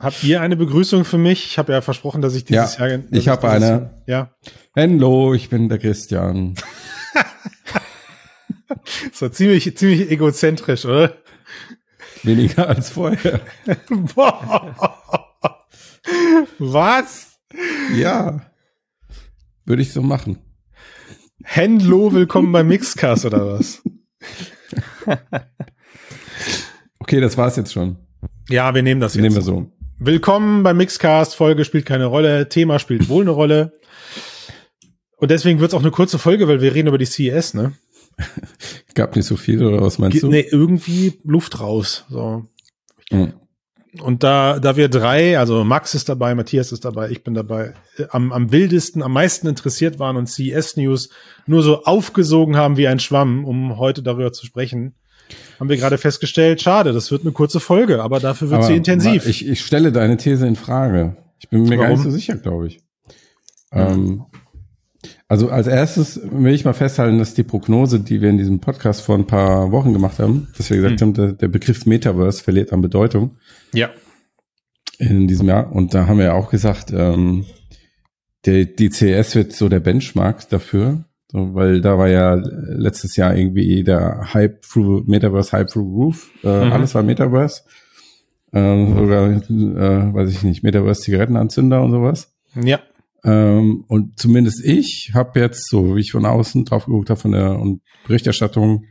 Habt ihr eine Begrüßung für mich? Ich habe ja versprochen, dass ich dieses ja, Jahr. Ich habe eine. Ja. Hallo, ich bin der Christian. so ziemlich, ziemlich egozentrisch, oder? Weniger als vorher. Was? Ja. Würde ich so machen. Henlo, willkommen beim Mixcast oder was? okay, das war's jetzt schon. Ja, wir nehmen das jetzt. Nehmen wir so. Willkommen beim Mixcast. Folge spielt keine Rolle. Thema spielt wohl eine Rolle. Und deswegen wird es auch eine kurze Folge, weil wir reden über die CES, ne? Gab nicht so viel, oder was meinst Ge du? Nee, irgendwie Luft raus. So. Mhm. Und da, da wir drei, also Max ist dabei, Matthias ist dabei, ich bin dabei, äh, am, am wildesten, am meisten interessiert waren und CES News nur so aufgesogen haben wie ein Schwamm, um heute darüber zu sprechen, haben wir gerade festgestellt, schade, das wird eine kurze Folge, aber dafür wird aber sie intensiv. Ich, ich stelle deine These in Frage. Ich bin mir Warum? gar nicht so sicher, glaube ich. Ähm, also als erstes will ich mal festhalten, dass die Prognose, die wir in diesem Podcast vor ein paar Wochen gemacht haben, dass wir gesagt hm. haben, der, der, Begriff Metaverse verliert an Bedeutung. Ja. In diesem Jahr. Und da haben wir ja auch gesagt, ähm, der, die CS wird so der Benchmark dafür. So, weil da war ja letztes Jahr irgendwie der Hype through Metaverse, Hype through Roof. Äh, mhm. Alles war Metaverse. Äh, sogar, äh, weiß ich nicht, Metaverse Zigarettenanzünder und sowas. Ja. Ähm, und zumindest ich habe jetzt, so wie ich von außen drauf geguckt habe von der und Berichterstattung,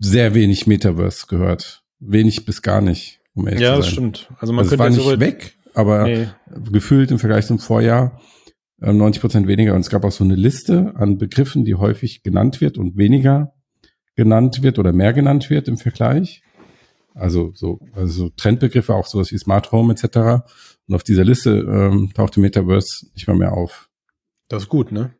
sehr wenig Metaverse gehört. Wenig bis gar nicht. Um ja, das stimmt. Also man also könnte es war nicht weg, aber nee. gefühlt im Vergleich zum Vorjahr 90 äh, Prozent weniger. Und es gab auch so eine Liste an Begriffen, die häufig genannt wird und weniger genannt wird oder mehr genannt wird im Vergleich. Also so, also Trendbegriffe, auch sowas wie Smart Home etc. Und auf dieser Liste ähm, tauchte Metaverse nicht mal mehr auf. Das ist gut, ne?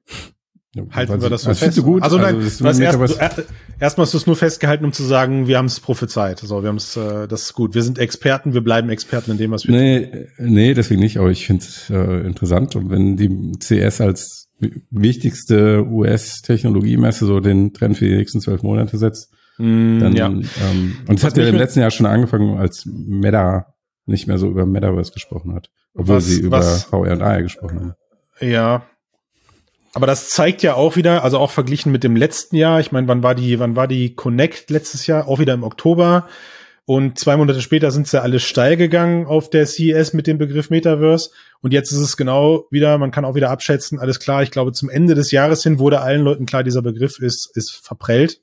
Ja, Halten wir das so fest? Gut? Also nein, also, hast erst, du, erstmal hast du es nur festgehalten, um zu sagen, wir haben es prophezeit. So, wir haben es, äh, das ist gut. Wir sind Experten, wir bleiben Experten in dem, was wir nee, tun. Nee, deswegen nicht, aber ich finde es äh, interessant. Und wenn die CS als wichtigste US-Technologiemesse so den Trend für die nächsten zwölf Monate setzt, mm, dann, ja. ähm, und es hat ja im letzten Jahr schon angefangen, als Meta nicht mehr so über Metaverse gesprochen hat, obwohl was, sie über was, VR und AR gesprochen haben. Ja. Aber das zeigt ja auch wieder, also auch verglichen mit dem letzten Jahr. Ich meine, wann war die, wann war die Connect letztes Jahr? Auch wieder im Oktober. Und zwei Monate später sind sie alle steil gegangen auf der CES mit dem Begriff Metaverse. Und jetzt ist es genau wieder, man kann auch wieder abschätzen, alles klar, ich glaube, zum Ende des Jahres hin wurde allen Leuten klar, dieser Begriff ist, ist verprellt.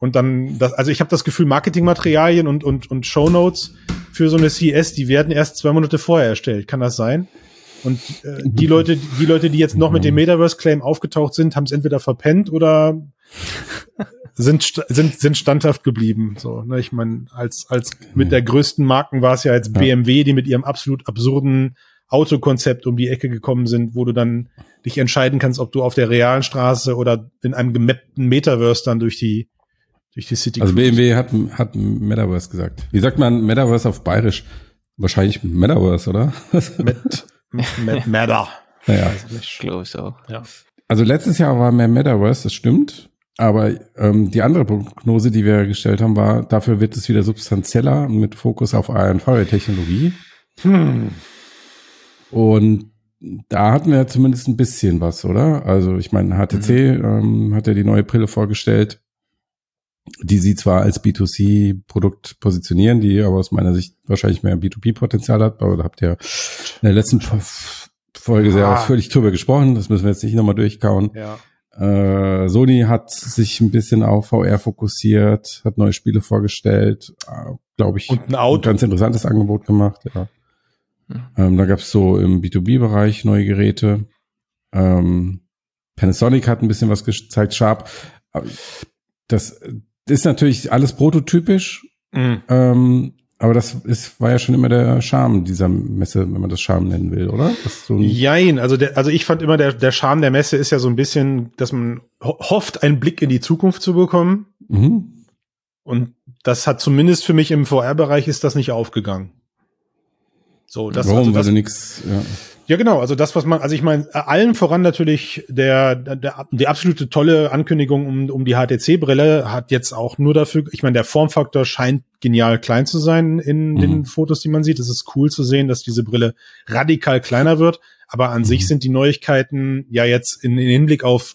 Und dann, das, also ich habe das Gefühl, Marketingmaterialien und, und, und Shownotes für so eine CS, die werden erst zwei Monate vorher erstellt. Kann das sein? Und äh, die Leute, die Leute, die jetzt noch mit dem Metaverse-Claim aufgetaucht sind, haben es entweder verpennt oder sind, sind, sind standhaft geblieben. So, ne? Ich meine, als, als mit der größten Marken war es ja jetzt BMW, die mit ihrem absolut absurden Autokonzept um die Ecke gekommen sind, wo du dann dich entscheiden kannst, ob du auf der realen Straße oder in einem gemappten Metaverse dann durch die durch die City. Also BMW hat, hat Metaverse gesagt. Wie sagt man Metaverse auf Bayerisch? Wahrscheinlich Metaverse, oder? Mit, Meta. Naja. Glaube ich auch. Ja. Also letztes Jahr war mehr Metaverse, das stimmt. Aber ähm, die andere Prognose, die wir gestellt haben, war, dafür wird es wieder substanzieller mit Fokus auf AR-Technologie. Hm. Und da hatten wir zumindest ein bisschen was, oder? Also ich meine, HTC mhm. ähm, hat ja die neue Brille vorgestellt die sie zwar als B2C-Produkt positionieren, die aber aus meiner Sicht wahrscheinlich mehr B2B-Potenzial hat, aber da habt ihr in der letzten Folge sehr ah. ausführlich drüber gesprochen, das müssen wir jetzt nicht nochmal durchkauen. Ja. Äh, Sony hat sich ein bisschen auf VR fokussiert, hat neue Spiele vorgestellt, äh, glaube ich, Und ein, Auto. ein ganz interessantes Angebot gemacht. Ja. Hm. Ähm, da gab es so im B2B-Bereich neue Geräte. Ähm, Panasonic hat ein bisschen was gezeigt, Sharp. Das ist natürlich alles prototypisch, mhm. ähm, aber das ist, war ja schon immer der Charme dieser Messe, wenn man das Charme nennen will, oder? So Jein, also der, also ich fand immer, der, der Charme der Messe ist ja so ein bisschen, dass man ho hofft, einen Blick in die Zukunft zu bekommen. Mhm. Und das hat zumindest für mich im VR-Bereich ist das nicht aufgegangen. So, das, Warum? also Weil das, du nix, ja. Ja, genau. Also das, was man, also ich meine, allen voran natürlich der, der, die absolute tolle Ankündigung um, um die HTC-Brille hat jetzt auch nur dafür, ich meine, der Formfaktor scheint genial klein zu sein in Mhm. den Fotos, die man sieht. Es ist cool zu sehen, dass diese Brille radikal kleiner wird. Aber an Mhm. sich sind die Neuigkeiten ja jetzt in, in Hinblick auf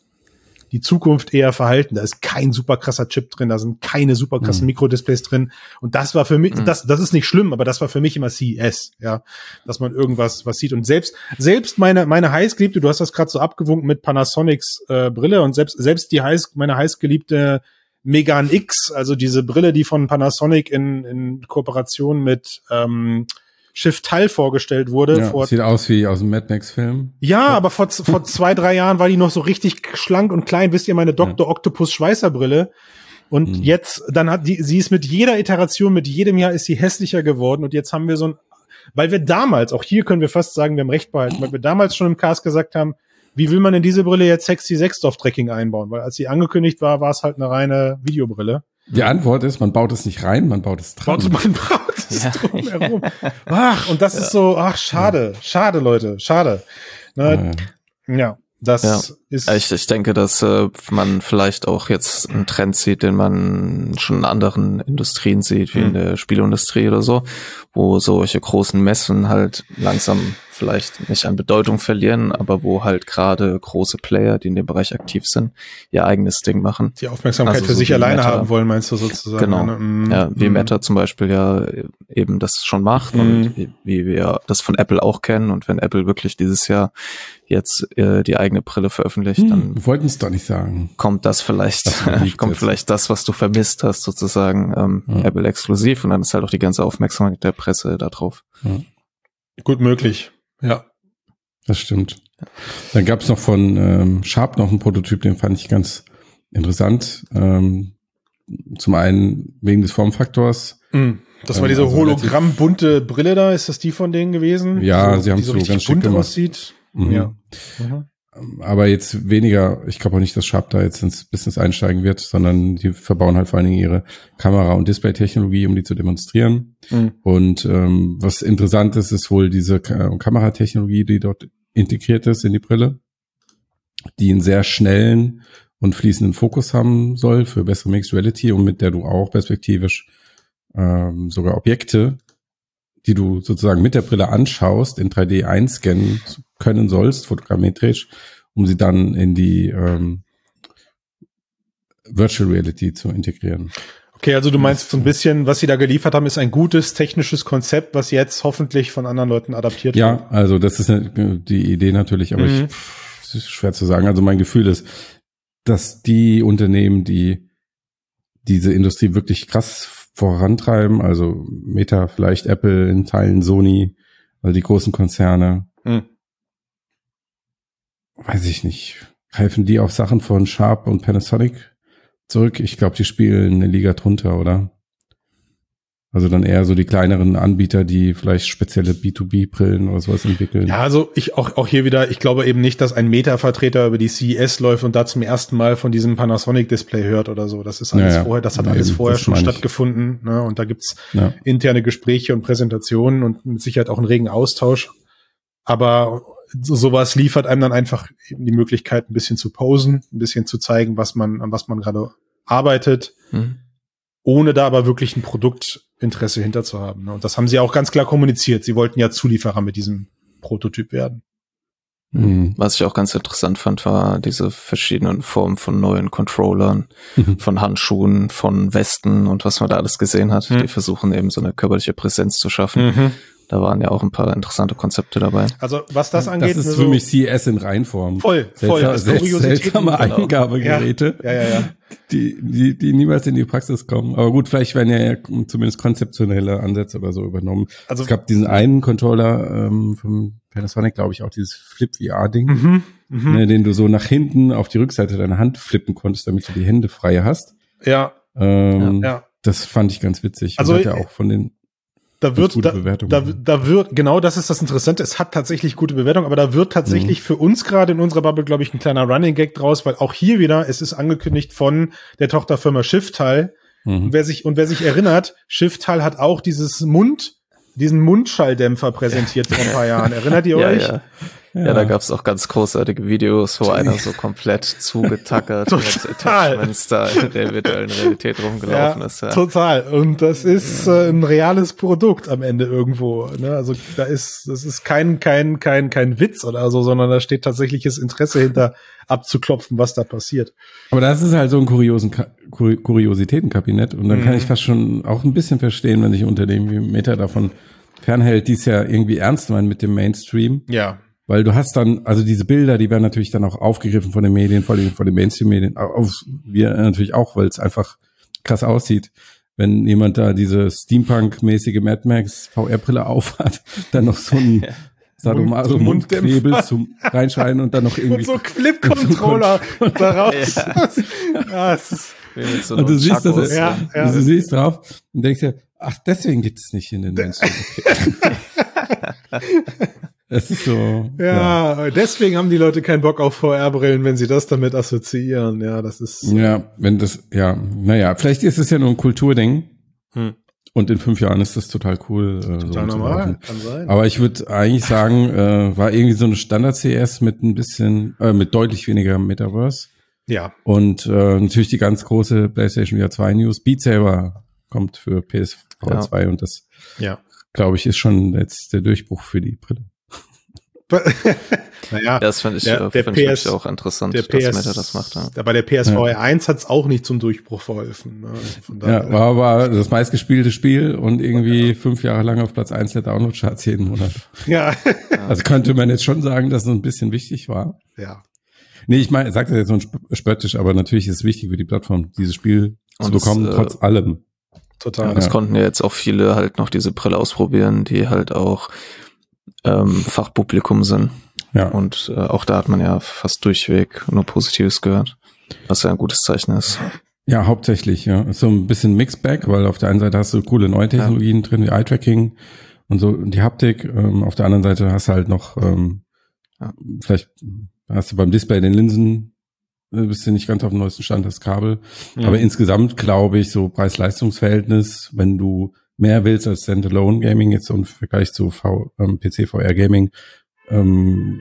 die Zukunft eher verhalten. Da ist kein super krasser Chip drin, da sind keine super krassen Mhm. Mikrodisplays drin. Und das war für mich, Mhm. das, das ist nicht schlimm, aber das war für mich immer CES, ja, dass man irgendwas was sieht. Und selbst, selbst meine, meine heißgeliebte, du hast das gerade so abgewunken mit Panasonics äh, Brille und selbst, selbst die heiß, meine heißgeliebte Megan X, also diese Brille, die von Panasonic in, in Kooperation mit ähm, Shift Teil vorgestellt wurde, ja vor sieht aus wie aus dem Mad Max-Film. ja, aber vor, vor zwei, drei Jahren war die noch so richtig schlank und klein. Wisst ihr, meine Dr. Octopus Schweißerbrille. Und Mhm. jetzt, dann hat die, sie ist mit jeder Iteration, mit jedem Jahr ist sie hässlicher geworden. Und jetzt haben wir so ein, weil wir damals, auch hier können wir fast sagen, wir haben recht behalten, weil wir damals schon im Cast gesagt haben, wie will man in diese Brille jetzt sexy Sexstoff-Tracking einbauen? Weil als sie angekündigt war, war es halt eine reine Videobrille. Die Antwort ist, man baut es nicht rein, man baut es dran. Baut man baut es Ja. drumherum. Ach, und das ist so, ach, schade, schade, Leute, schade. Ne, Äh, ja, das Ja. ist. Ich, ich denke, dass äh, man vielleicht auch jetzt einen Trend sieht, den man schon in anderen Industrien sieht, wie in Mhm. der Spielindustrie oder so, wo solche großen Messen halt langsam vielleicht nicht an Bedeutung verlieren, aber wo halt gerade große Player, die in dem Bereich aktiv sind, ihr eigenes Ding machen. die Aufmerksamkeit Also für so sich alleine Meta. haben wollen, meinst du sozusagen? Genau. ne? Mm, Ja, wie mm. Meta zum Beispiel ja eben das schon macht Mhm. und wie, wie wir das von Apple auch kennen. Und wenn Apple wirklich dieses Jahr jetzt äh, die eigene Brille veröffentlicht, hm, dann wir wollten es doch nicht sagen. kommt das vielleicht, Das kommt jetzt. vielleicht das, was du vermisst hast, sozusagen ähm, Ja. Apple exklusiv und dann ist halt auch die ganze Aufmerksamkeit der Presse da drauf. Gut möglich. Ja. Das stimmt. Dann gab es noch von ähm, Sharp noch einen Prototyp, den fand ich ganz interessant. Ähm, zum einen wegen des Formfaktors. Mm. Das war Ähm, diese also hologramm-bunte Brille da. Ist das die von denen gewesen? Ja, Die sie haben die so richtig ganz bunt gemacht. aussieht. Mhm. Ja. Mhm. Aber jetzt weniger, ich glaube auch nicht, dass Sharp da jetzt ins Business einsteigen wird, sondern die verbauen halt vor allen Dingen ihre Kamera- und Display-Technologie, um die zu demonstrieren. Mhm. Und ähm, was interessant ist, ist wohl diese Ka Kameratechnologie, die dort integriert ist in die Brille, die einen sehr schnellen und fließenden Fokus haben soll für bessere Mixed Reality und mit der du auch perspektivisch ähm, sogar Objekte, die du sozusagen mit der Brille anschaust, in 3D einscannen können sollst, fotogrammetrisch, um sie dann in die ähm, Virtual Reality zu integrieren. Okay, also du meinst so ein bisschen, was sie da geliefert haben, ist ein gutes technisches Konzept, was jetzt hoffentlich von anderen Leuten adaptiert wird. Ja, also das ist die Idee natürlich, aber Mhm. ich, es ist schwer zu sagen. Also mein Gefühl ist, dass die Unternehmen, die diese Industrie wirklich krass vorantreiben, also Meta, vielleicht Apple, in Teilen Sony, also die großen Konzerne, Hm. weiß ich nicht, greifen die auf Sachen von Sharp und Panasonic zurück? Ich glaube, die spielen eine Liga drunter, oder? Also dann eher so die kleineren Anbieter, die vielleicht spezielle B2B-Brillen oder sowas entwickeln. Ja, also ich auch, auch hier wieder, ich glaube eben nicht, dass ein Meta-Vertreter über die CES läuft und da zum ersten Mal von diesem Panasonic-Display hört oder so. Das ist alles Ja, ja. vorher, das hat Ja, alles eben, vorher schon ich. stattgefunden. Ne? Und da gibt's Ja. interne Gespräche und Präsentationen und mit Sicherheit auch einen regen Austausch. Aber so, sowas liefert einem dann einfach eben die Möglichkeit, ein bisschen zu posen, ein bisschen zu zeigen, was man, an was man gerade arbeitet, Mhm. ohne da aber wirklich ein Produktinteresse hinter zu haben. Ne? Und das haben sie auch ganz klar kommuniziert. Sie wollten ja Zulieferer mit diesem Prototyp werden. Mhm. Was ich auch ganz interessant fand, war diese verschiedenen Formen von neuen Controllern, von Handschuhen, von Westen und was man da alles gesehen hat. Mhm. Die versuchen eben so eine körperliche Präsenz zu schaffen. Da waren ja auch ein paar interessante Konzepte dabei. Also was das angeht, das ist nur für so- mich CS in Reinform. voll, voll. Seltsam, Das sel- seltsame genau. Eingabegeräte, Ja, ja, ja. Die, die, die niemals in die Praxis kommen. Aber gut, vielleicht werden ja zumindest konzeptionelle Ansätze oder so übernommen. Also es gab diesen einen Controller ähm, vom Panasonic, glaube ich, auch dieses Flip-VR-Ding, mhm, mhm. ne, den du so nach hinten auf die Rückseite deiner Hand flippen konntest, damit du die Hände frei hast. ja, Ähm, ja. Das fand ich ganz witzig. Also, Und hat ja auch von den Da wird, gute da, da, da wird, genau das ist das Interessante. Es hat tatsächlich gute Bewertung, aber da wird tatsächlich Mhm. für uns gerade in unserer Bubble, glaube ich, ein kleiner Running Gag draus, weil auch hier wieder, es ist angekündigt von der Tochterfirma Shiftal. Mhm. Und wer sich, und wer sich erinnert, Shiftal hat auch dieses Mund, diesen Mundschalldämpfer präsentiert vor ein paar Jahren. Erinnert ihr Ja, euch? ja. Ja, da gab's auch ganz großartige Videos, wo einer so komplett zugetackert mit Total. Attachments da in der virtuellen Realität rumgelaufen ist. Ja. Total. Und das ist äh, ein reales Produkt am Ende irgendwo. Ne? Also da ist, das ist kein, kein, kein, kein Witz oder so, sondern da steht tatsächliches Interesse hinter abzuklopfen, was da passiert. Aber das ist halt so ein kuriosen Ka Kur Kuriositätenkabinett und dann kann Mhm. ich fast schon auch ein bisschen verstehen, wenn sich Unternehmen wie Meta davon fernhält, dies ja irgendwie ernst meinen mit dem Mainstream. Ja. Weil du hast dann, also diese Bilder, die werden natürlich dann auch aufgegriffen von den Medien, von den, von den Mainstream-Medien, wir natürlich auch, weil es einfach krass aussieht. Wenn jemand da diese Steampunk-mäßige Mad Max VR-Brille aufhat, dann noch so ein Sadomaso so. Mundknebel zum Reinschreien und dann noch irgendwie. Und so Flip-Controller daraus. Ja, so Und du siehst, er, Ja, ja. du siehst drauf und denkst dir, ach, deswegen gibt es nicht in den Mainstream. Es ist so. ja, deswegen haben die Leute keinen Bock auf VR-Brillen, wenn sie das damit assoziieren. Ja, das ist. Ja, wenn das, ja, naja, vielleicht ist es ja nur ein Kulturding. Hm. Und in fünf Jahren ist das total cool. Äh, so Total normal. rumzulaufen. Kann sein. Aber ich würde eigentlich sagen, äh, war irgendwie so eine Standard-CS mit ein bisschen, äh, mit deutlich weniger Metaverse. ja. Und äh, natürlich die ganz große PlayStation VR 2 News. Beat Saber kommt für PSV Ja. 2 und das, Ja. glaube ich, ist schon jetzt der Durchbruch für die Brille. naja, Das finde ich, Der- äh, der find ich PS wirklich auch interessant, der dass PS, Meta das macht. Ja. aber der PSVR 1 hat es auch nicht zum Durchbruch verholfen. Ne? Also Von daher, Ja, war, war das meistgespielte Spiel und irgendwie fünf Jahre lang auf Platz eins der Download-Charts jeden Monat. ja. Also könnte man jetzt schon sagen, dass es ein bisschen wichtig war. ja. Nee, ich meine, sagt das jetzt so spöttisch, aber natürlich ist es wichtig für die Plattform, dieses Spiel zu Und es, bekommen, äh, trotz allem. Total. Und es konnten ja jetzt auch viele halt noch diese Brille ausprobieren, die halt auch ähm, Fachpublikum sind. Ja. Und äh, auch da hat man ja fast durchweg nur Positives gehört, was ja ein gutes Zeichen ist. Ja, hauptsächlich, ja. Ist So ein bisschen Mixback, weil auf der einen Seite hast du coole neue Technologien drin, wie Eye-Tracking und so und die Haptik. Ähm, auf der anderen Seite hast du halt noch, ähm, Ja. vielleicht hast du beim Display den Linsen, äh, bist du nicht ganz auf dem neuesten Stand, das Kabel. Mhm. Aber insgesamt glaube ich, so Preis-Leistungs-Verhältnis, wenn du mehr willst als Standalone Gaming, jetzt im Vergleich zu v, ähm, PC VR Gaming, ähm,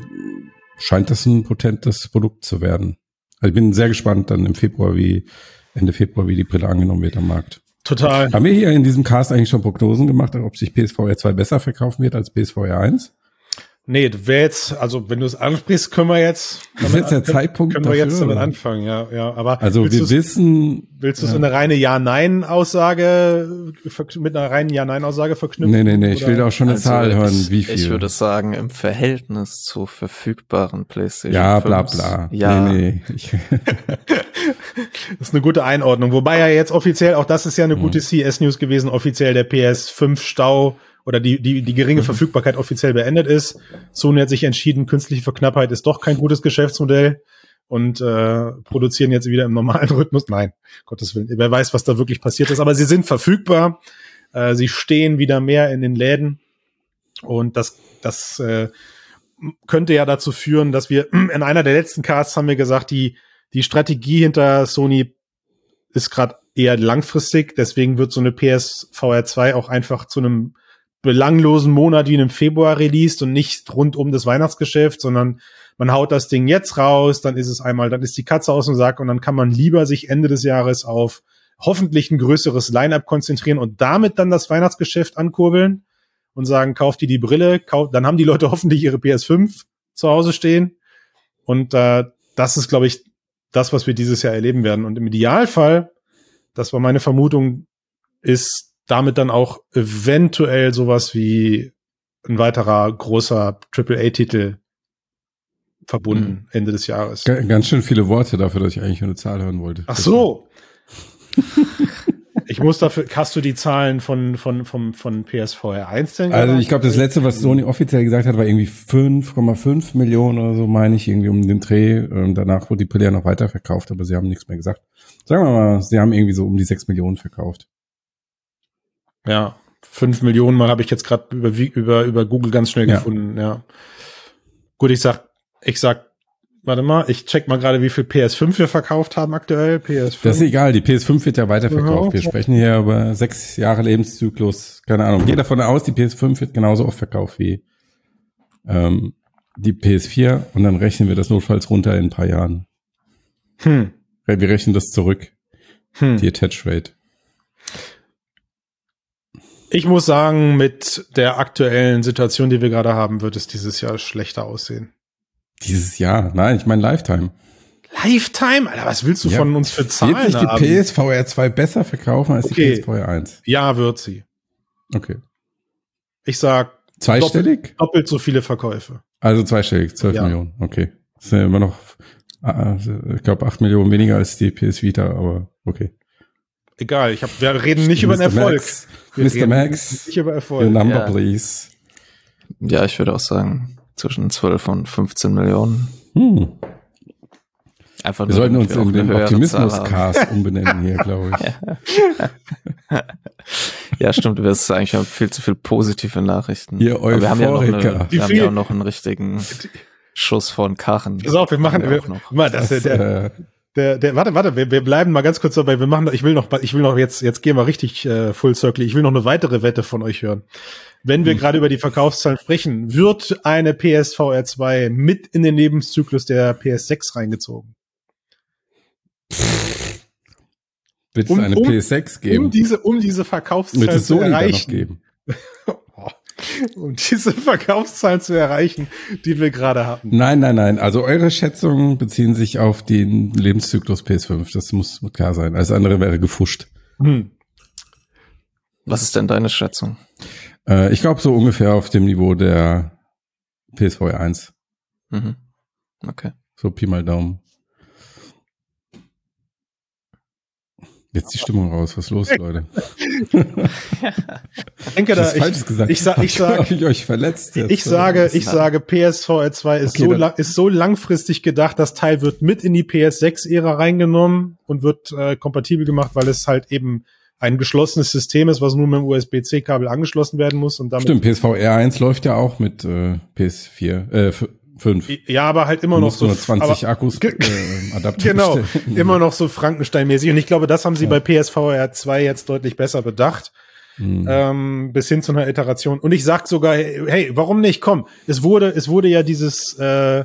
scheint das ein potentes Produkt zu werden. Also ich bin sehr gespannt dann im Februar, wie Ende Februar, wie die Brille angenommen wird am Markt. Total. Haben wir hier in diesem Cast eigentlich schon Prognosen gemacht, ob sich PSVR 2 besser verkaufen wird als PSVR 1? Nee, du wäre jetzt, also wenn du es ansprichst, können wir jetzt. Ist jetzt der Zeitpunkt Können wir jetzt dafür, damit oder? anfangen, ja, ja. Aber Also willst wir wissen, Willst du es Ja. in eine reine Ja-Nein-Aussage mit einer reinen Ja-Nein-Aussage verknüpfen? nee, nee, nee, ich Oder- will auch schon eine Also Zahl hören, ich, wie viel. Ich würde sagen, im Verhältnis zu verfügbaren PlayStation ja, bla 5s. bla. Ja, Nee, nee. Ich, Das ist eine gute Einordnung. Wobei ja jetzt offiziell, auch das ist ja eine Mhm. gute CS-News gewesen, offiziell der PS5-Stau oder die, die, die geringe Mhm. Verfügbarkeit offiziell beendet ist. Sony hat sich entschieden, künstliche Verknappheit ist doch kein gutes Geschäftsmodell und äh, produzieren jetzt wieder im normalen Rhythmus. Nein, Gottes Willen, wer weiß, was da wirklich passiert ist, aber sie sind verfügbar. Äh, sie stehen wieder mehr in den Läden und das, das äh, könnte ja dazu führen, dass wir in einer der letzten Casts haben wir gesagt, die die Strategie hinter Sony ist gerade eher langfristig, deswegen wird so eine PSVR 2 auch einfach zu einem belanglosen Monat wie einem Februar released und nicht rund um das Weihnachtsgeschäft, sondern man haut das Ding jetzt raus, dann ist es einmal, dann ist die Katze aus dem Sack und dann kann man lieber sich Ende des Jahres auf hoffentlich ein größeres Line-up konzentrieren und damit dann das Weihnachtsgeschäft ankurbeln und sagen, kauft ihr die Brille, kauft, dann haben die Leute hoffentlich ihre PS5 zu Hause stehen und äh, das ist, glaube ich, das, was wir dieses Jahr erleben werden. Und im Idealfall, das war meine Vermutung, ist damit dann auch eventuell sowas wie ein weiterer großer AAA-Titel verbunden Ende des Jahres. Ga- ganz schön viele Worte dafür, dass ich eigentlich nur eine Zahl hören wollte. Ach so. ich muss dafür, hast du die Zahlen von, von, von, von PSVR 1 denn? Also ich glaube, das letzte, was Sony offiziell gesagt hat, war irgendwie 5,5 Millionen oder so, meine ich, irgendwie um den Dreh. Ähm, danach wurde die Brille ja noch weiterverkauft, aber sie haben nichts mehr gesagt. Sagen wir mal, sie haben irgendwie so um die 6 Millionen verkauft. Ja, fünf Millionen Mal habe ich jetzt gerade über, über, über Google ganz schnell Ja. gefunden, ja. Gut, ich sag, ich sag Warte mal, ich check mal gerade, wie viel PS5 wir verkauft haben aktuell. PS5. Das ist egal, die PS5 wird ja weiterverkauft. Wir Ja. sprechen hier über sechs Jahre Lebenszyklus. Keine Ahnung. Geht davon aus, die PS5 wird genauso oft verkauft wie ähm, die PS4 und dann rechnen wir das notfalls runter in ein paar Jahren. Hm. Wir rechnen das zurück, Hm. die Attach Rate. Ich muss sagen, mit der aktuellen Situation, die wir gerade haben, wird es dieses Jahr schlechter aussehen. Dieses Jahr. Nein, ich meine Lifetime. Lifetime? Alter, was willst du Ja. von uns für Zahlen Wird sich die haben? PSVR 2 besser verkaufen als Okay. die PSVR 1? Ja, wird sie. Okay. Ich sag Zweistellig? doppelt so viele Verkäufe. Also zweistellig, 12 Ja. Millionen. Okay. Das sind ja immer noch, ah, ich glaube, 8 Millionen weniger als die PS Vita, aber okay. Egal, ich hab, wir reden nicht über den Mr. Erfolg. Max, Wir Mr. Max, Nicht über your Erfolg. number, Ja. please. Ja, ich würde auch sagen, zwischen 12 und 15 Millionen. Hm. Einfach Wir sollten uns wir auch in den. Optimismus-Cast umbenennen hier, glaube ich. Ja, stimmt, du wirst eigentlich haben viel zu viel positive Nachrichten. Ihr Aber wir haben ja noch, eine, wir haben ja auch noch einen richtigen Schuss von Kachen. Pass auf, wir machen, wir, auch noch. mal, das, Das, der, der, äh, der, der, warte, warte, wir, wir bleiben mal ganz kurz dabei. Wir machen, ich will noch, ich will noch jetzt, jetzt gehen wir richtig äh, Full Circle. Ich will noch eine weitere Wette von euch hören. Wenn wir gerade über die Verkaufszahlen sprechen, wird eine PSVR 2 mit in den Lebenszyklus der PS6 reingezogen? wird es Um- eine um- PS6 geben? Um diese, um diese Verkaufszahlen zu erreichen. Um diese Verkaufszahlen zu erreichen, die wir gerade hatten. Nein, nein, nein. Also eure Schätzungen beziehen sich auf den Lebenszyklus PS5. Das muss klar sein. Alles andere wäre gefuscht. Hm. Was ist denn deine Schätzung? Äh, ich glaube so ungefähr auf dem Niveau der PSVR 1. Mhm. Okay. So Pi mal Daumen. Jetzt die Stimmung raus. Was ist los, Leute? Ich denke da, ich, gesagt. ich sag- ich sag- ich euch verletzt. Jetzt, Ich sage, ich sage, PSVR 2 ist, Okay, so dann- lang, ist so langfristig gedacht, das Teil wird mit in die PS6-Ära reingenommen und wird äh, kompatibel gemacht, weil es halt eben ein geschlossenes System ist, was nur mit dem USB-C-Kabel angeschlossen werden muss und damit. Stimmt, PSVR 1 läuft ja auch mit äh, PS4, äh, 5. Ja, aber halt immer Du noch so. nur 20 aber, Akkus äh, Adapter Genau, bestellen. immer noch so Frankenstein-mäßig. Und ich glaube, das haben sie Ja. bei PSVR 2 jetzt deutlich besser bedacht. Hm. ähm, bis hin zu einer Iteration. Und ich sag sogar, hey, hey, warum nicht? Komm, es wurde, es wurde ja dieses äh,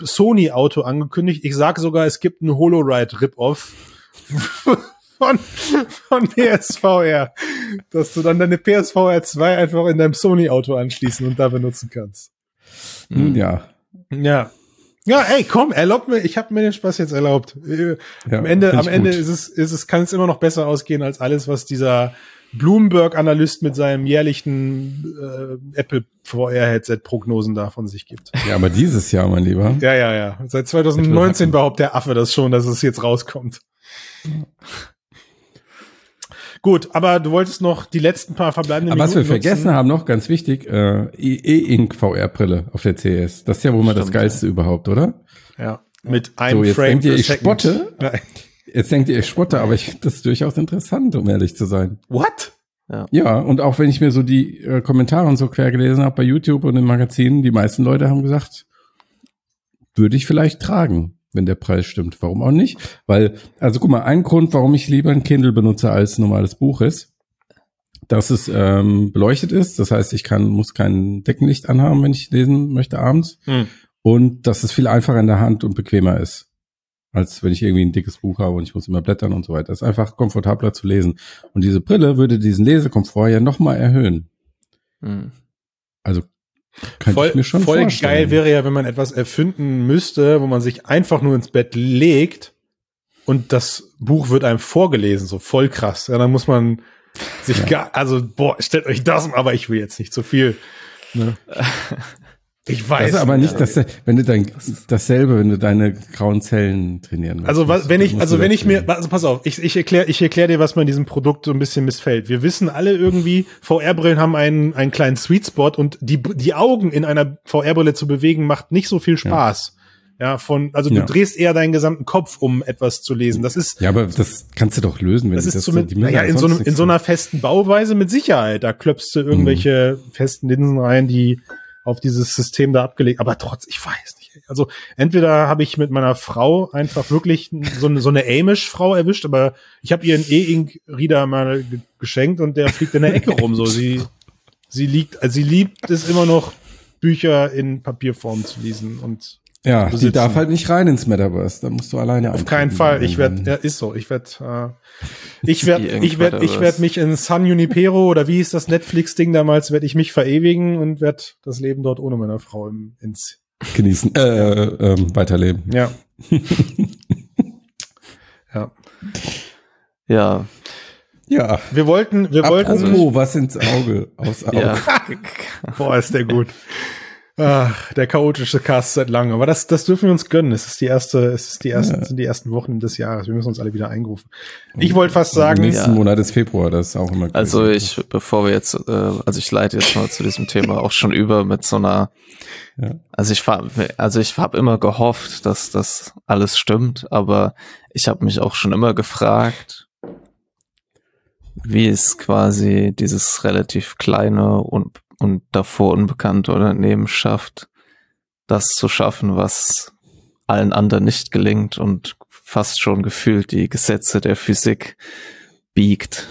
Sony-Auto angekündigt. Ich sag sogar, es gibt einen Holoride-Rip-Off von, von PSVR, dass du dann deine PSVR 2 einfach in deinem Sony-Auto anschließen und da benutzen kannst. Nun ja. Ja. Ja, ey, komm, erlaubt mir, ich habe mir den Spaß jetzt erlaubt. Äh, ja am Ende, am Ende gut. ist es, ist es, kann es immer noch besser ausgehen als alles, was dieser Bloomberg-Analyst mit seinem jährlichen äh, Apple VR-Headset-Prognosen da von sich gibt. Ja, aber dieses Jahr, mein Lieber. Ja, ja, ja. Seit 2019 behauptet der Affe das schon, dass es jetzt rauskommt. Gut, aber du wolltest noch die letzten paar verbleibenden Aber was wir Minuten vergessen nutzen. haben, noch ganz wichtig, äh, E-Ink VR-Brille auf der CS. Das ist ja wohl mal das Geilste überhaupt, oder? Ja, mit einem So, jetzt Frame denkt ihr, ich second. spotte? Nein. Jetzt denkt ihr, ich spotte, aber ich finde das durchaus interessant, um ehrlich zu sein. What? Ja, und auch wenn ich mir so die äh, Kommentare und so quer gelesen habe bei YouTube und in Magazinen, die meisten Leute haben gesagt, würde ich vielleicht tragen, wenn der Preis stimmt. Warum auch nicht? Weil, also guck mal, ein Grund, warum ich lieber ein Kindle benutze als ein normales Buch ist, dass es ähm, beleuchtet ist. Das heißt, ich kann, muss kein Deckenlicht anhaben, wenn ich lesen möchte abends. Hm. Und dass es viel einfacher in der Hand und bequemer ist, als wenn ich irgendwie ein dickes Buch habe und ich muss immer blättern und so weiter. Es ist einfach komfortabler zu lesen. Und diese Brille würde diesen Lesekomfort ja nochmal erhöhen. Mhm. Also könnte voll, ich mir schon voll vorstellen. geil wäre ja, wenn man etwas erfinden müsste, wo man sich einfach nur ins Bett legt und das Buch wird einem vorgelesen, so voll krass. Ja, dann muss man sich gar, also boah, stellt euch das, aber ich will jetzt nicht zu viel. Ne? Ich weiß. Das ist aber nicht, ja. dass wenn du dein dasselbe, wenn du deine grauen Zellen trainieren willst. Also was, wenn ich, also wenn ich mir, also pass auf, ich, ich erkläre, ich erkläre dir, was mir in diesem Produkt so ein bisschen missfällt. Wir wissen alle irgendwie, VR-Brillen haben einen, einen kleinen Sweet Spot und die, die Augen in einer VR-Brille zu bewegen macht nicht so viel Spaß. Ja, von, also du Ja. drehst eher deinen gesamten Kopf, um etwas zu lesen. Das ist, Ja, aber das kannst du doch lösen, wenn das ist das zumindest, die naja, ja in so, einem, in so einer festen Bauweise mit Sicherheit. Da klöpfst du irgendwelche Mhm. festen Linsen rein, die auf dieses System da abgelegt, aber trotz, ich weiß nicht. also entweder habe ich mit meiner Frau einfach wirklich so eine, so eine Amish-Frau erwischt, aber ich habe ihr einen E-Ink-Reader mal geschenkt und der fliegt in der Ecke rum. So, sie, sie liegt, also sie liebt es immer noch, Bücher in Papierform zu lesen und ja, die darf halt nicht rein ins Metaverse. Da musst du alleine Auf keinen Fall. Ich werde, ja, ist so. Ich werde, äh, ich werde, ich werde, ich werde mich in San Junipero oder wie ist das Netflix-Ding damals, werde ich mich verewigen und werde das Leben dort ohne meiner Frau im, ins genießen, äh, ähm, weiterleben. Ja. ja. Ja. Ja. Wir wollten, wir Apropos, wollten. Oh, was ins Auge, aus Auge. Ja. Boah, ist der gut. Ach, der chaotische Cast seit langem. Aber das, das dürfen wir uns gönnen. Es ist die erste, es ist die ersten, ja. sind die ersten Wochen des Jahres. Wir müssen uns alle wieder einrufen. Ich wollte fast sagen. Im nächsten ja. Monat ist Februar, das ist auch immer crazy. Also ich, bevor wir jetzt, äh, also ich leite jetzt mal zu diesem Thema auch schon über mit so einer, ja. also ich war, also ich habe immer gehofft, dass das alles stimmt, aber ich habe mich auch schon immer gefragt, wie es quasi dieses relativ kleine und und davor unbekannte Unternehmen schafft, das zu schaffen, was allen anderen nicht gelingt und fast schon gefühlt die Gesetze der Physik biegt.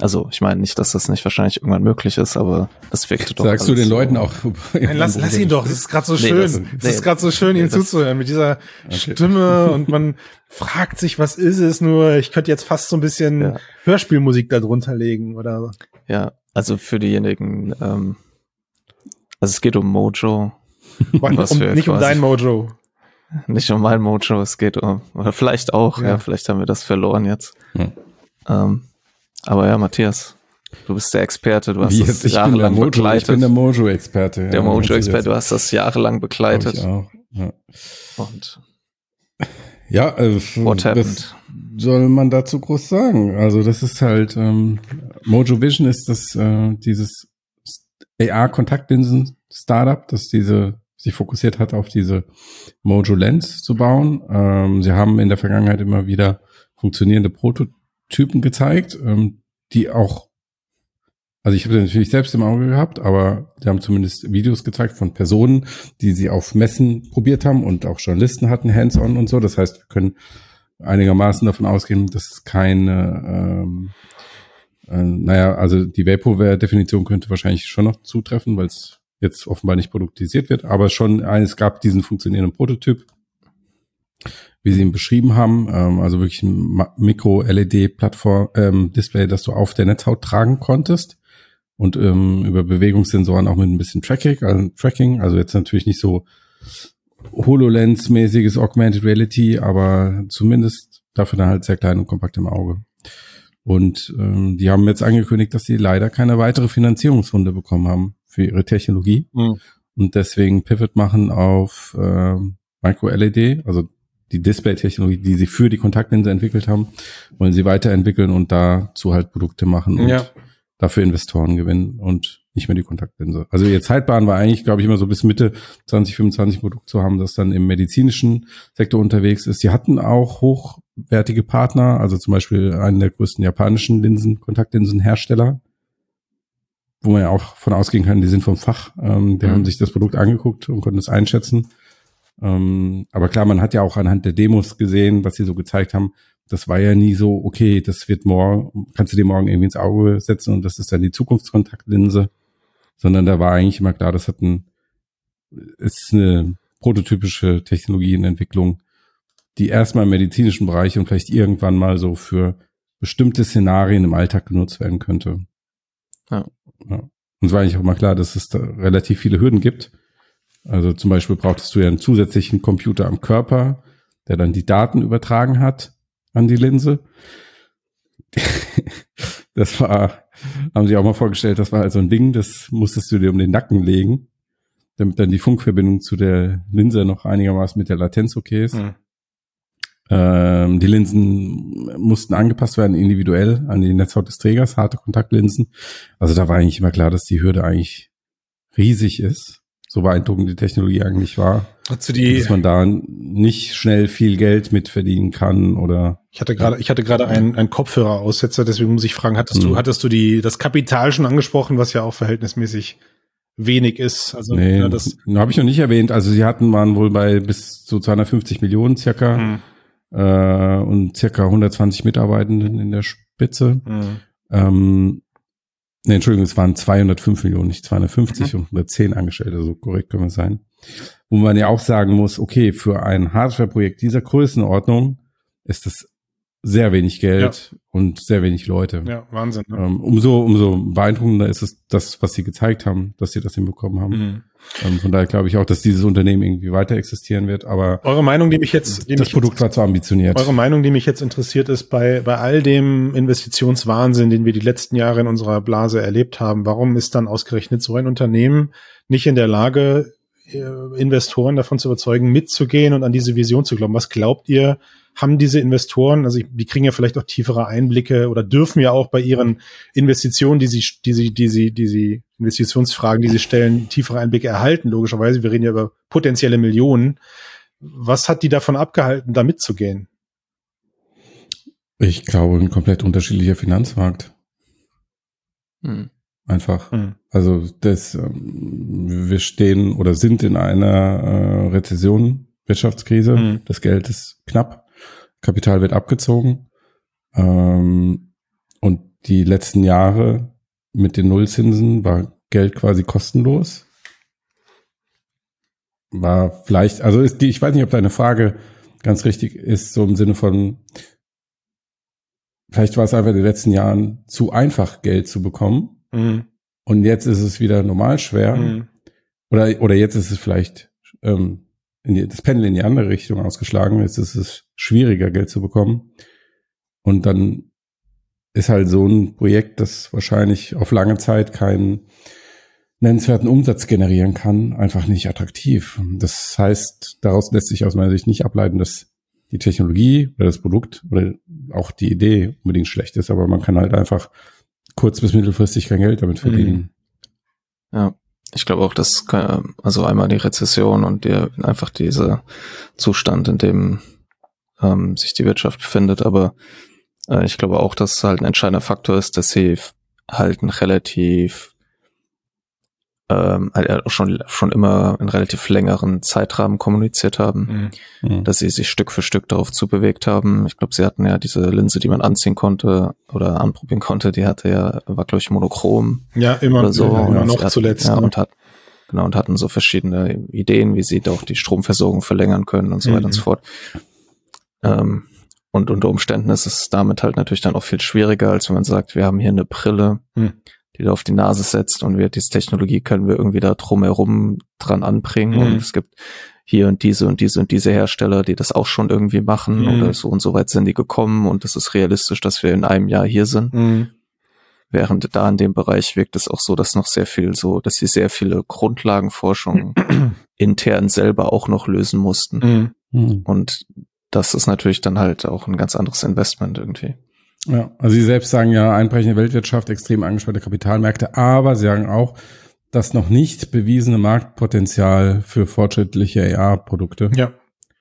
Also ich meine nicht, dass das nicht wahrscheinlich irgendwann möglich ist, aber das wirkte doch. Sagst du den Leuten auch? Nein, lass, lass ihn doch. Das ist gerade so nee, schön. Das, nee, das ist gerade so schön, nee, ihm zuzuhören mit dieser okay. Stimme und man fragt sich, was ist es? Nur ich könnte jetzt fast so ein bisschen ja. Hörspielmusik darunter legen oder. Ja, also für diejenigen, ähm, also es geht um Mojo. was um, nicht um dein Mojo. Nicht um mein Mojo, es geht um, oder vielleicht auch, ja, ja vielleicht haben wir das verloren jetzt. Hm. Ähm, aber ja, Matthias, du bist der Experte, du hast Wie das jetzt? jahrelang Mojo, begleitet. Ich bin der Mojo-Experte. Ja, der Mojo-Experte, du hast das jahrelang begleitet. Ich auch. Ja. Und ja, äh, What happened? soll man dazu groß sagen? Also das ist halt ähm, Mojo Vision ist das äh, dieses AR-Kontaktlinsen-Startup, das diese sich fokussiert hat auf diese Mojo Lens zu bauen. Ähm, sie haben in der Vergangenheit immer wieder funktionierende Prototypen gezeigt, ähm, die auch, also ich habe sie natürlich selbst im Auge gehabt, aber sie haben zumindest Videos gezeigt von Personen, die sie auf Messen probiert haben und auch Journalisten hatten hands-on und so. Das heißt, wir können einigermaßen davon ausgehen, dass es keine, ähm, äh, naja, also die Vaporware-Definition könnte wahrscheinlich schon noch zutreffen, weil es jetzt offenbar nicht produktisiert wird, aber schon, es gab diesen funktionierenden Prototyp, wie sie ihn beschrieben haben, ähm, also wirklich ein Mikro-LED-Plattform, ähm, das du auf der Netzhaut tragen konntest. Und ähm, über Bewegungssensoren auch mit ein bisschen Tracking, also Tracking, also jetzt natürlich nicht so HoloLens-mäßiges Augmented Reality, aber zumindest dafür dann halt sehr klein und kompakt im Auge. Und ähm, die haben jetzt angekündigt, dass sie leider keine weitere Finanzierungsrunde bekommen haben für ihre Technologie mhm. und deswegen Pivot machen auf äh, Micro-LED, also die Display-Technologie, die sie für die Kontaktlinse entwickelt haben, wollen sie weiterentwickeln und dazu halt Produkte machen und ja. dafür Investoren gewinnen und nicht mehr die Kontaktlinse. Also ihr Zeitplan war eigentlich, glaube ich, immer so bis Mitte 2025 Produkt zu haben, das dann im medizinischen Sektor unterwegs ist. Sie hatten auch hochwertige Partner, also zum Beispiel einen der größten japanischen Linsen, Kontaktlinsenhersteller, wo man ja auch von ausgehen kann, die sind vom Fach. Ähm, die mhm. haben sich das Produkt angeguckt und konnten es einschätzen. Ähm, aber klar, man hat ja auch anhand der Demos gesehen, was sie so gezeigt haben. Das war ja nie so, okay, das wird morgen, kannst du dir morgen irgendwie ins Auge setzen und das ist dann die Zukunftskontaktlinse sondern da war eigentlich immer klar, das hat ein, ist eine prototypische Technologie in Entwicklung, die erstmal im medizinischen Bereich und vielleicht irgendwann mal so für bestimmte Szenarien im Alltag genutzt werden könnte. Ja. ja. Und es war eigentlich auch mal klar, dass es da relativ viele Hürden gibt. Also zum Beispiel brauchtest du ja einen zusätzlichen Computer am Körper, der dann die Daten übertragen hat an die Linse. Das war, haben sie auch mal vorgestellt, das war halt so ein Ding, das musstest du dir um den Nacken legen, damit dann die Funkverbindung zu der Linse noch einigermaßen mit der Latenz okay ist. Mhm. Ähm, die Linsen mussten angepasst werden, individuell an die Netzhaut des Trägers, harte Kontaktlinsen. Also da war eigentlich immer klar, dass die Hürde eigentlich riesig ist so beeindruckend die Technologie eigentlich war. Hast du die, dass man da nicht schnell viel Geld mit verdienen kann oder. Ich hatte gerade, ich hatte gerade einen, einen Kopfhöreraussetzer, deswegen muss ich fragen, hattest hm. du, hattest du die, das Kapital schon angesprochen, was ja auch verhältnismäßig wenig ist. Also nee, ja, das habe ich noch nicht erwähnt. Also sie hatten waren wohl bei bis zu 250 Millionen circa hm, äh, und circa 120 Mitarbeitenden in der Spitze. hm. Ähm, nee, Entschuldigung, es waren 205 Millionen, nicht 250 und 110 Angestellte, so korrekt können wir sein. Wo man ja auch sagen muss, okay, für ein Hardware-Projekt dieser Größenordnung ist das sehr wenig Geld und sehr wenig Leute. ja, Wahnsinn. Ne? Ähm, umso, umso beeindruckender ist es das, was sie gezeigt haben, dass sie das hinbekommen haben. Mhm. Ähm, von daher glaube ich auch, dass dieses Unternehmen irgendwie weiter existieren wird, aber Eure Meinung, die mich jetzt, die das mich Produkt war zu ambitioniert. Eure Meinung, die mich jetzt interessiert, ist bei, bei all dem Investitionswahnsinn, den wir die letzten Jahre in unserer Blase erlebt haben, warum ist dann ausgerechnet so ein Unternehmen nicht in der Lage, äh, Investoren davon zu überzeugen, mitzugehen und an diese Vision zu glauben? Was glaubt ihr, haben diese Investoren, also die kriegen ja vielleicht auch tiefere Einblicke oder dürfen ja auch bei ihren Investitionen, die sie, die sie, die sie, die sie, Investitionsfragen, die sie stellen, tiefere Einblicke erhalten, logischerweise. Wir reden ja über potenzielle Millionen. Was hat die davon abgehalten, da mitzugehen? Ich glaube, ein komplett unterschiedlicher Finanzmarkt. Hm. Einfach. Hm. Also das, ähm, wir stehen oder sind in einer äh, Rezession, Wirtschaftskrise. Mhm. Das Geld ist knapp, Kapital wird abgezogen. Ähm, und die letzten Jahre mit den Nullzinsen war Geld quasi kostenlos. War vielleicht, also ist die, ich weiß nicht, ob deine Frage ganz richtig ist, so im Sinne von, vielleicht war es einfach in den letzten Jahren zu einfach, Geld zu bekommen. Mhm. Und jetzt ist es wieder normal schwer. Mhm. Oder, oder jetzt ist es vielleicht ähm, die, das Pendel in die andere Richtung ausgeschlagen. Jetzt ist es schwieriger, Geld zu bekommen. Und dann ist halt so ein Projekt, das wahrscheinlich auf lange Zeit keinen nennenswerten Umsatz generieren kann, einfach nicht attraktiv. Das heißt, daraus lässt sich aus meiner Sicht nicht ableiten, dass die Technologie oder das Produkt oder auch die Idee unbedingt schlecht ist, aber man kann halt einfach kurz- bis mittelfristig kein Geld damit verdienen. Ja, ich glaube auch, dass äh, also einmal die Rezession und der einfach dieser Zustand, in dem ähm, sich die Wirtschaft befindet, aber äh, ich glaube auch, dass halt ein entscheidender Faktor ist, dass sie halt ein relativ ähm, halt auch schon schon immer einen relativ längeren Zeitrahmen kommuniziert haben, Mhm. Mhm. dass sie sich Stück für Stück darauf zubewegt haben. Ich glaube, sie hatten ja diese Linse, die man anziehen konnte oder anprobieren konnte, die hatte ja, war glaube ich monochrom Ja, immer, oder so. immer Und noch hatten, zuletzt. Ja, ne? und hat, genau, und hatten so verschiedene Ideen, wie sie doch die Stromversorgung verlängern können und so weiter und Mhm. so fort. Ähm, und unter Umständen ist es damit halt natürlich dann auch viel schwieriger, als wenn man sagt, wir haben hier eine Brille, Mhm. Die du auf die Nase setzt und wir, diese Technologie können wir irgendwie da drumherum dran anbringen Mhm. und es gibt hier und diese und diese und diese Hersteller, die das auch schon irgendwie machen Mhm. oder so und so weit sind die gekommen und es ist realistisch, dass wir in einem Jahr hier sind. Mhm. Während da in dem Bereich wirkt es auch so, dass noch sehr viel so, dass sie sehr viele Grundlagenforschung intern selber auch noch lösen mussten. Mhm. Mhm. Und das ist natürlich dann halt auch ein ganz anderes Investment irgendwie. Ja, also Sie selbst sagen ja, einbrechende Weltwirtschaft, extrem angespannte Kapitalmärkte, aber Sie sagen auch, das noch nicht bewiesene Marktpotenzial für fortschrittliche AR-Produkte. Ja.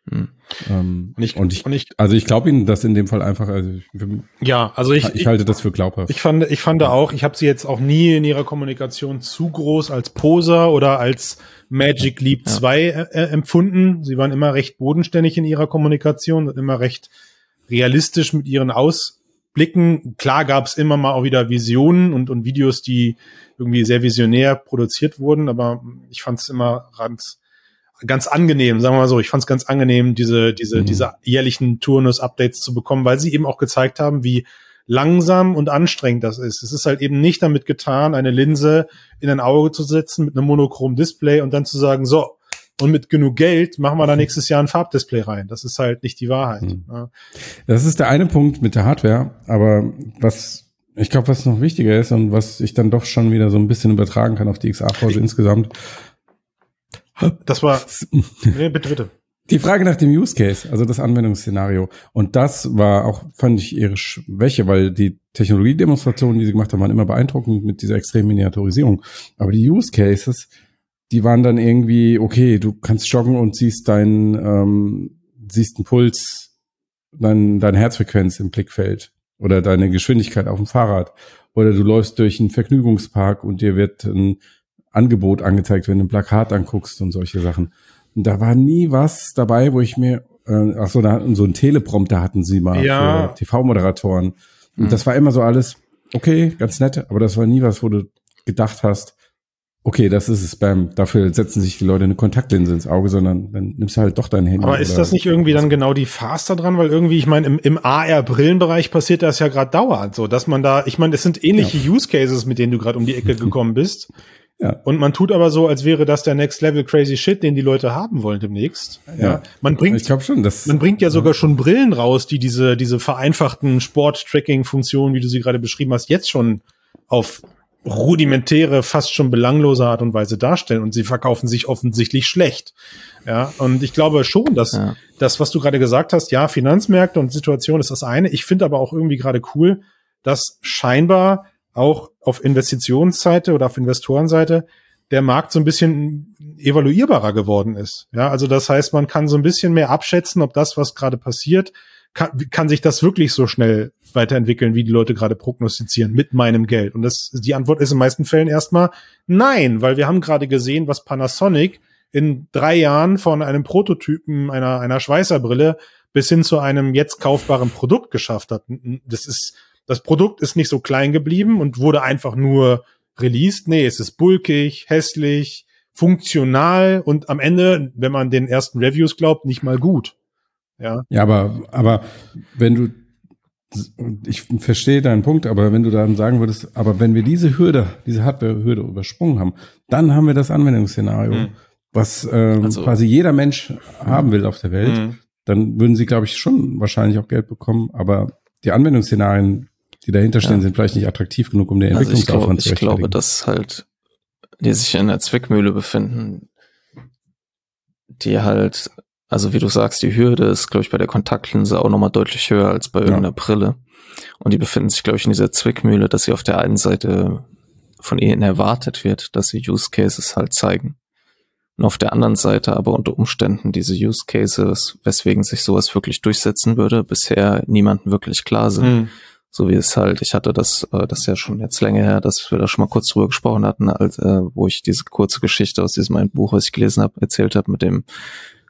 Hm. Ähm, Und ich, und ich, und ich, also ich glaube Ihnen das in dem Fall einfach, also ich, ja, also ich, ich, halte das für glaubhaft. Ich fand, ich fand auch, ich habe sie jetzt auch nie in ihrer Kommunikation zu groß als Poser oder als Magic Leap Ja. 2 äh, äh, empfunden. Sie waren immer recht bodenständig in ihrer Kommunikation und immer recht realistisch mit ihren Ausblicken. Klar gab es immer mal auch wieder Visionen und, und Videos, die irgendwie sehr visionär produziert wurden, aber ich fand es immer ganz, ganz angenehm, sagen wir mal so. Ich fand es ganz angenehm, diese, diese, Mhm. diese jährlichen Turnus-Updates zu bekommen, weil sie eben auch gezeigt haben, wie langsam und anstrengend das ist. Es ist halt eben nicht damit getan, eine Linse in ein Auge zu setzen mit einem monochrom Display und dann zu sagen, so, und mit genug Geld machen wir da nächstes Jahr ein Farbdisplay rein. Das ist halt nicht die Wahrheit. Mhm. Ja. Das ist der eine Punkt mit der Hardware, aber was ich glaube, was noch wichtiger ist und was ich dann doch schon wieder so ein bisschen übertragen kann auf die XA-Pause insgesamt, Das war, nee, bitte, bitte. Die Frage nach dem Use Case, also das Anwendungsszenario. Und das war auch, fand ich, ihre Schwäche, weil die Technologiedemonstrationen, die sie gemacht haben, waren immer beeindruckend mit dieser extremen Miniaturisierung. Aber die Use Cases, die waren dann irgendwie, okay, du kannst joggen und siehst deinen, ähm, siehst einen Puls, dein, deine Herzfrequenz im Blickfeld oder deine Geschwindigkeit auf dem Fahrrad. Oder du läufst durch einen Vergnügungspark und dir wird ein Angebot angezeigt, wenn du ein Plakat anguckst und solche Sachen. Und da war nie was dabei, wo ich mir, äh, ach so, da hatten so ein Teleprompter hatten sie mal Ja. für TV-Moderatoren. Und Mhm. das war immer so alles, okay, ganz nett, aber das war nie was, wo du gedacht hast, okay, das ist Spam. Dafür setzen sich die Leute eine Kontaktlinse ins Auge, sondern dann nimmst du halt doch dein Handy. Aber ist das nicht irgendwie dann genau die Faster dran? Weil irgendwie, ich meine, im, im AR-Brillenbereich passiert das ja gerade dauernd so, dass man da, ich meine, es sind ähnliche Use Cases, mit denen du gerade um die Ecke gekommen bist. Ja. Und man tut aber so, als wäre das der Next Level Crazy Shit, den die Leute haben wollen demnächst. Ja. Ja. Man bringt, Ich glaube schon, dass man bringt ja sogar schon Brillen raus, die diese, diese vereinfachten Sport-Tracking-Funktionen, wie du sie gerade beschrieben hast, jetzt schon auf rudimentäre, fast schon belanglose Art und Weise darstellen und sie verkaufen sich offensichtlich schlecht. Ja, und ich glaube schon, dass Ja. das, was du gerade gesagt hast, ja, Finanzmärkte und Situation ist das eine. Ich finde aber auch irgendwie gerade cool, dass scheinbar auch auf Investitionsseite oder auf Investorenseite der Markt so ein bisschen evaluierbarer geworden ist. Ja, also das heißt, man kann so ein bisschen mehr abschätzen, ob das, was gerade passiert, kann, kann sich das wirklich so schnell weiterentwickeln, wie die Leute gerade prognostizieren mit meinem Geld? Und das, die Antwort ist in den meisten Fällen erstmal nein, weil wir haben gerade gesehen, was Panasonic in drei Jahren von einem Prototypen einer, einer Schweißerbrille bis hin zu einem jetzt kaufbaren Produkt geschafft hat. Das ist, das Produkt ist nicht so klein geblieben und wurde einfach nur released. Nee, es ist bulkig, hässlich, funktional und am Ende, wenn man den ersten Reviews glaubt, nicht mal gut. Ja. Ja, aber, aber wenn du, ich verstehe deinen Punkt, aber wenn du dann sagen würdest, aber wenn wir diese Hürde, diese Hardware-Hürde übersprungen haben, dann haben wir das Anwendungsszenario, Mhm. was ähm, Also- quasi jeder Mensch haben will auf der Welt, Mhm. dann würden sie, glaube ich, schon wahrscheinlich auch Geld bekommen, aber die Anwendungsszenarien, die dahinter stehen, Ja. sind vielleicht nicht attraktiv genug, um den Also Entwicklungsaufwand zu ich glaube, dass halt die sich in der Zwickmühle befinden, die halt, also wie du sagst, die Hürde ist, glaube ich, bei der Kontaktlinse auch nochmal deutlich höher als bei irgendeiner Brille. Und die befinden sich, glaube ich, in dieser Zwickmühle, dass sie auf der einen Seite von ihnen erwartet wird, dass sie Use Cases halt zeigen. Und auf der anderen Seite aber unter Umständen diese Use Cases, weswegen sich sowas wirklich durchsetzen würde, bisher niemandem wirklich klar sind. Mhm. So wie es halt, ich hatte das, äh, das ist ja schon jetzt länger her, dass wir da schon mal kurz drüber gesprochen hatten, als, äh, wo ich diese kurze Geschichte aus diesem einen Buch, was ich gelesen habe, erzählt habe mit dem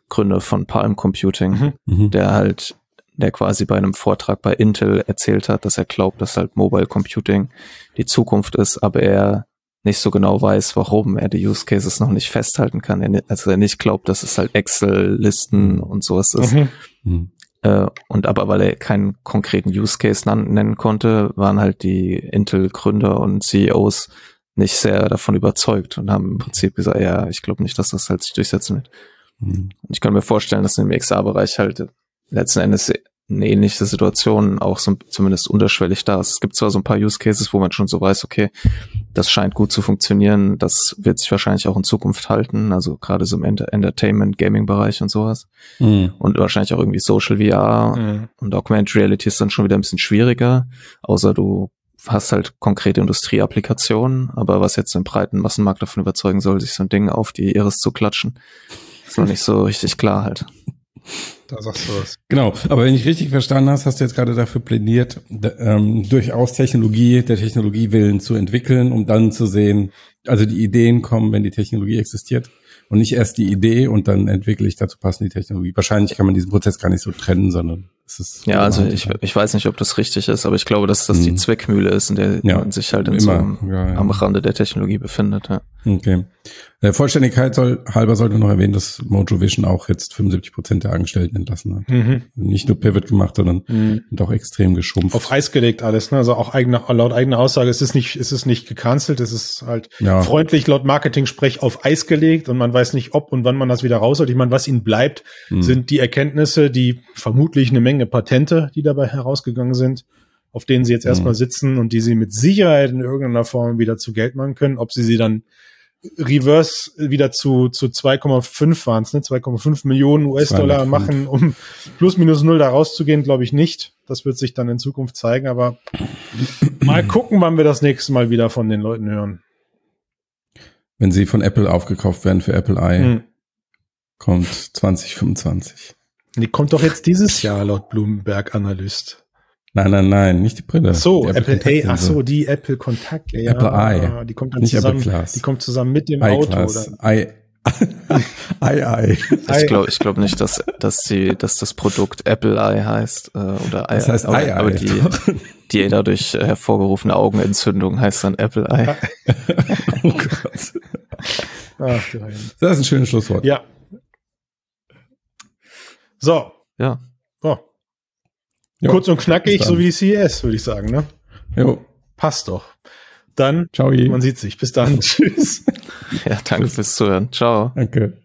Gründer von Palm Computing, Mhm. Mhm. der halt, der quasi bei einem Vortrag bei Intel erzählt hat, dass er glaubt, dass halt Mobile Computing die Zukunft ist, aber er nicht so genau weiß, warum er die Use Cases noch nicht festhalten kann. Er, also er nicht glaubt, dass es halt Excel-Listen und sowas ist. Mhm. Mhm. Äh, und aber weil er keinen konkreten Use Case nennen konnte, waren halt die Intel-Gründer und CEOs nicht sehr davon überzeugt und haben im Prinzip gesagt, ja, ich glaube nicht, dass das halt sich durchsetzen wird. Mhm. Ich kann mir vorstellen, dass im XA-Bereich halt letzten Endes eine ähnliche Situation auch so, zumindest unterschwellig da ist. Es gibt zwar so ein paar Use Cases, wo man schon so weiß, okay, das scheint gut zu funktionieren, das wird sich wahrscheinlich auch in Zukunft halten, also gerade so im Enter Entertainment, Gaming-Bereich und sowas. Mhm. Und wahrscheinlich auch irgendwie Social VR, Mhm. und Augmented Reality ist dann schon wieder ein bisschen schwieriger, außer du hast halt konkrete Industrieapplikationen, aber was jetzt den breiten Massenmarkt davon überzeugen soll, sich so ein Ding auf die Iris zu klatschen, ist noch nicht so richtig klar halt. Da sagst du was. Genau, aber wenn ich richtig verstanden hast, hast du jetzt gerade dafür plädiert, ähm, durchaus Technologie, der Technologie willen zu entwickeln, um dann zu sehen, also die Ideen kommen, wenn die Technologie existiert und nicht erst die Idee und dann entwickle ich dazu passend die Technologie. Wahrscheinlich kann man diesen Prozess gar nicht so trennen, sondern es ist Ja, also ich, ich weiß nicht, ob das richtig ist, aber ich glaube, dass das die Mhm. Zweckmühle ist, in der Ja, man sich halt in so immer, einem, ja, ja. am Rande der Technologie befindet. Ja. Okay. Der Vollständigkeit soll, halber sollte noch erwähnen, dass Mojo Vision auch jetzt 75 Prozent der Angestellten entlassen hat. Mhm. Nicht nur Pivot gemacht, sondern Mhm. auch extrem geschrumpft. Auf Eis gelegt alles, ne? Also auch eigene, laut eigener Aussage ist es nicht, ist es nicht gecancelt, es ist halt Ja. freundlich laut Marketing-Sprech auf Eis gelegt und man weiß nicht, ob und wann man das wieder rausholt. Ich meine, was ihnen bleibt, Mhm. sind die Erkenntnisse, die vermutlich eine Menge Patente, die dabei herausgegangen sind, auf denen sie jetzt Mhm. erstmal sitzen und die sie mit Sicherheit in irgendeiner Form wieder zu Geld machen können. Ob sie sie dann reverse wieder zu, zu 2,5 waren es, ne? 2,5 Millionen US-Dollar 205. machen, um plus minus null da rauszugehen, glaube ich nicht. Das wird sich dann in Zukunft zeigen, aber mal gucken, wann wir das nächste Mal wieder von den Leuten hören. Wenn sie von Apple aufgekauft werden für Apple Eye, Hm. kommt 2025. Die kommt doch jetzt dieses Jahr laut Bloomberg Analyst. Nein, nein, nein, nicht die Brille. Ach so, die Apple, Apple ach so, die Apple Kontakt. Ja, Apple Eye. Die kommt dann Nicht zusammen. Apple Glass. Die kommt zusammen mit dem Auto. iClass. Oder? I, I, I. Ei. Ich glaube ich glaub nicht, dass, dass, die, dass das Produkt Apple Eye heißt äh, oder Eye, Das heißt aber, Eye, aber die, die dadurch hervorgerufene Augenentzündung heißt dann Apple Eye. oh Gott. Ach. Das ist ein schönes Schlusswort. ja. So. Ja. Jo, Kurz und knackig, so wie CES, würde ich sagen, ne? Jo. Passt doch. Dann, Ciao. man sieht sich. Bis dann. Tschüss. Ja, danke fürs Zuhören. Ciao. Danke.